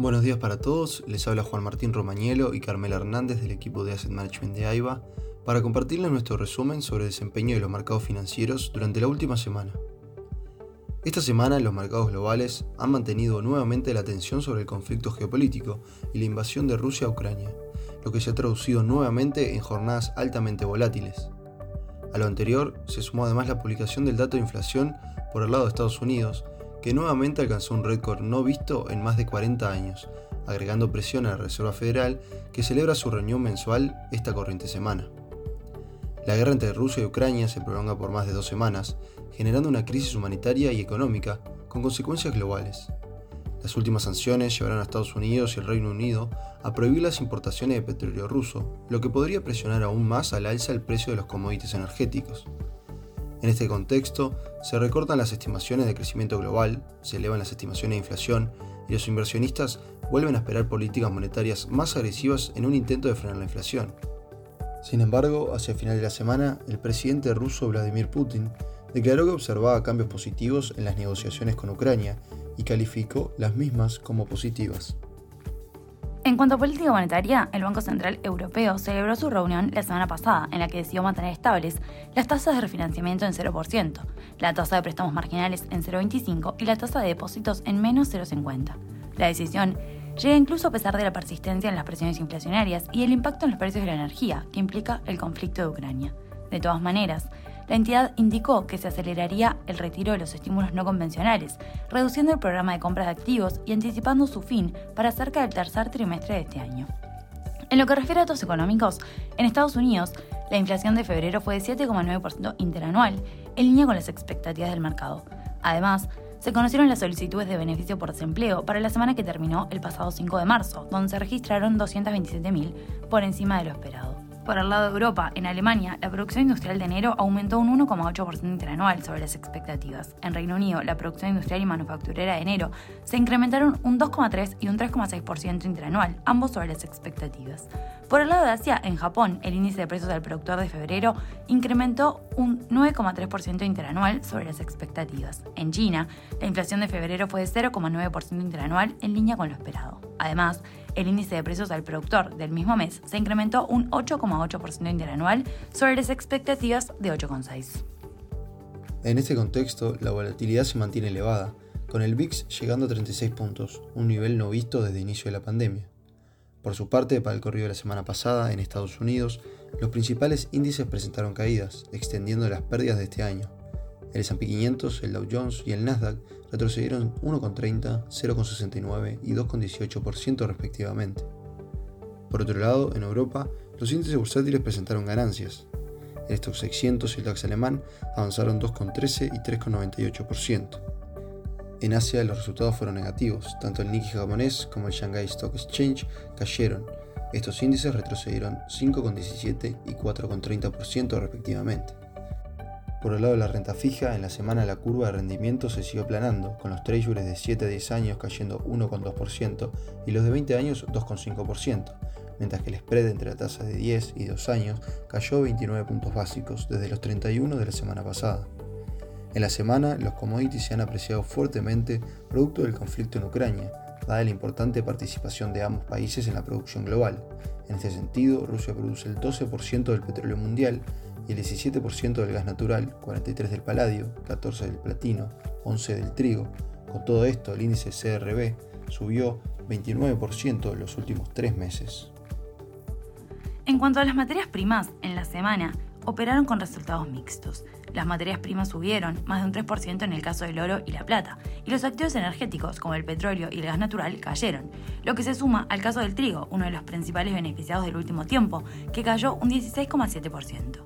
Buenos días para todos, les habla Juan Martín Romañelo y Carmela Hernández del equipo de Asset Management de AIBA para compartirles nuestro resumen sobre el desempeño de los mercados financieros durante la última semana. Esta semana los mercados globales han mantenido nuevamente la atención sobre el conflicto geopolítico y la invasión de Rusia a Ucrania, lo que se ha traducido nuevamente en jornadas altamente volátiles. A lo anterior se sumó además la publicación del dato de inflación por el lado de Estados Unidos, que nuevamente alcanzó un récord no visto en más de 40 años, agregando presión a la Reserva Federal que celebra su reunión mensual esta corriente semana. La guerra entre Rusia y Ucrania se prolonga por más de dos semanas, generando una crisis humanitaria y económica con consecuencias globales. Las últimas sanciones llevarán a Estados Unidos y el Reino Unido a prohibir las importaciones de petróleo ruso, lo que podría presionar aún más al alza el precio de los commodities energéticos. En este contexto, se recortan las estimaciones de crecimiento global, se elevan las estimaciones de inflación y los inversionistas vuelven a esperar políticas monetarias más agresivas en un intento de frenar la inflación. Sin embargo, hacia el final de la semana, el presidente ruso Vladimir Putin declaró que observaba cambios positivos en las negociaciones con Ucrania y calificó las mismas como positivas. En cuanto a política monetaria, el Banco Central Europeo celebró su reunión la semana pasada, en la que decidió mantener estables las tasas de refinanciamiento en 0%, la tasa de préstamos marginales en 0,25 y la tasa de depósitos en menos 0,50. La decisión llega incluso a pesar de la persistencia en las presiones inflacionarias y el impacto en los precios de la energía que implica el conflicto de Ucrania. De todas maneras, la entidad indicó que se aceleraría el retiro de los estímulos no convencionales, reduciendo el programa de compras de activos y anticipando su fin para cerca del tercer trimestre de este año. En lo que refiere a datos económicos, en Estados Unidos, la inflación de febrero fue de 7,9% interanual, en línea con las expectativas del mercado. Además, se conocieron las solicitudes de beneficio por desempleo para la semana que terminó el pasado 5 de marzo, donde se registraron 227.000 por encima de lo esperado. Por el lado de Europa, en Alemania, la producción industrial de enero aumentó un 1,8% interanual sobre las expectativas. En Reino Unido, la producción industrial y manufacturera de enero se incrementaron un 2,3 y un 3,6% interanual, ambos sobre las expectativas. Por el lado de Asia, en Japón, el índice de precios al productor de febrero incrementó un 9,3% interanual sobre las expectativas. En China, la inflación de febrero fue de 0,9% interanual en línea con lo esperado. Además, el índice de precios al productor del mismo mes se incrementó un 8,8% interanual sobre las expectativas de 8,6%. En este contexto, la volatilidad se mantiene elevada, con el VIX llegando a 36 puntos, un nivel no visto desde el inicio de la pandemia. Por su parte, para el corrido de la semana pasada, en Estados Unidos, los principales índices presentaron caídas, extendiendo las pérdidas de este año. El S&P 500, el Dow Jones y el Nasdaq retrocedieron 1,30, 0,69 y 2,18% respectivamente. Por otro lado, en Europa, los índices bursátiles presentaron ganancias. El Stock 600 y el DAX alemán avanzaron 2,13 y 3,98%. En Asia los resultados fueron negativos, tanto el Nikkei japonés como el Shanghai Stock Exchange cayeron. Estos índices retrocedieron 5,17 y 4,30% respectivamente. Por el lado de la renta fija, en la semana la curva de rendimiento se siguió planando, con los treasuries de 7 a 10 años cayendo 1,2% y los de 20 años 2,5%, mientras que el spread entre la tasa de 10 y 2 años cayó 29 puntos básicos desde los 31 de la semana pasada. En la semana, los commodities se han apreciado fuertemente producto del conflicto en Ucrania, dada la importante participación de ambos países en la producción global. En este sentido, Rusia produce el 12% del petróleo mundial y el 17% del gas natural, 43% del paladio, 14% del platino, 11% del trigo. Con todo esto, el índice CRB subió 29% en los últimos tres meses. En cuanto a las materias primas, en la semana operaron con resultados mixtos. Las materias primas subieron más de un 3% en el caso del oro y la plata, y los activos energéticos como el petróleo y el gas natural cayeron, lo que se suma al caso del trigo, uno de los principales beneficiados del último tiempo, que cayó un 16,7%.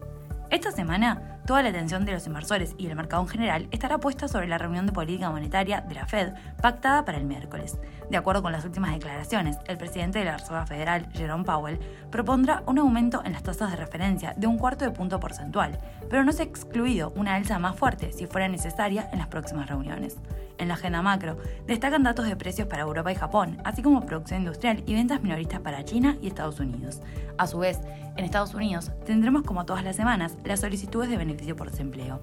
Esta semana, toda la atención de los inversores y del mercado en general estará puesta sobre la reunión de política monetaria de la Fed pactada para el miércoles. De acuerdo con las últimas declaraciones, el presidente de la Reserva Federal, Jerome Powell, propondrá un aumento en las tasas de referencia de un cuarto de punto porcentual, pero no se ha excluido una alza más fuerte si fuera necesaria en las próximas reuniones. En la agenda macro, destacan datos de precios para Europa y Japón, así como producción industrial y ventas minoristas para China y Estados Unidos. A su vez, en Estados Unidos tendremos como todas las semanas las solicitudes de por desempleo.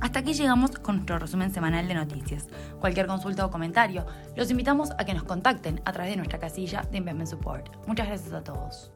Hasta aquí llegamos con nuestro resumen semanal de noticias. Cualquier consulta o comentario, los invitamos a que nos contacten a través de nuestra casilla de Investment Support. Muchas gracias a todos.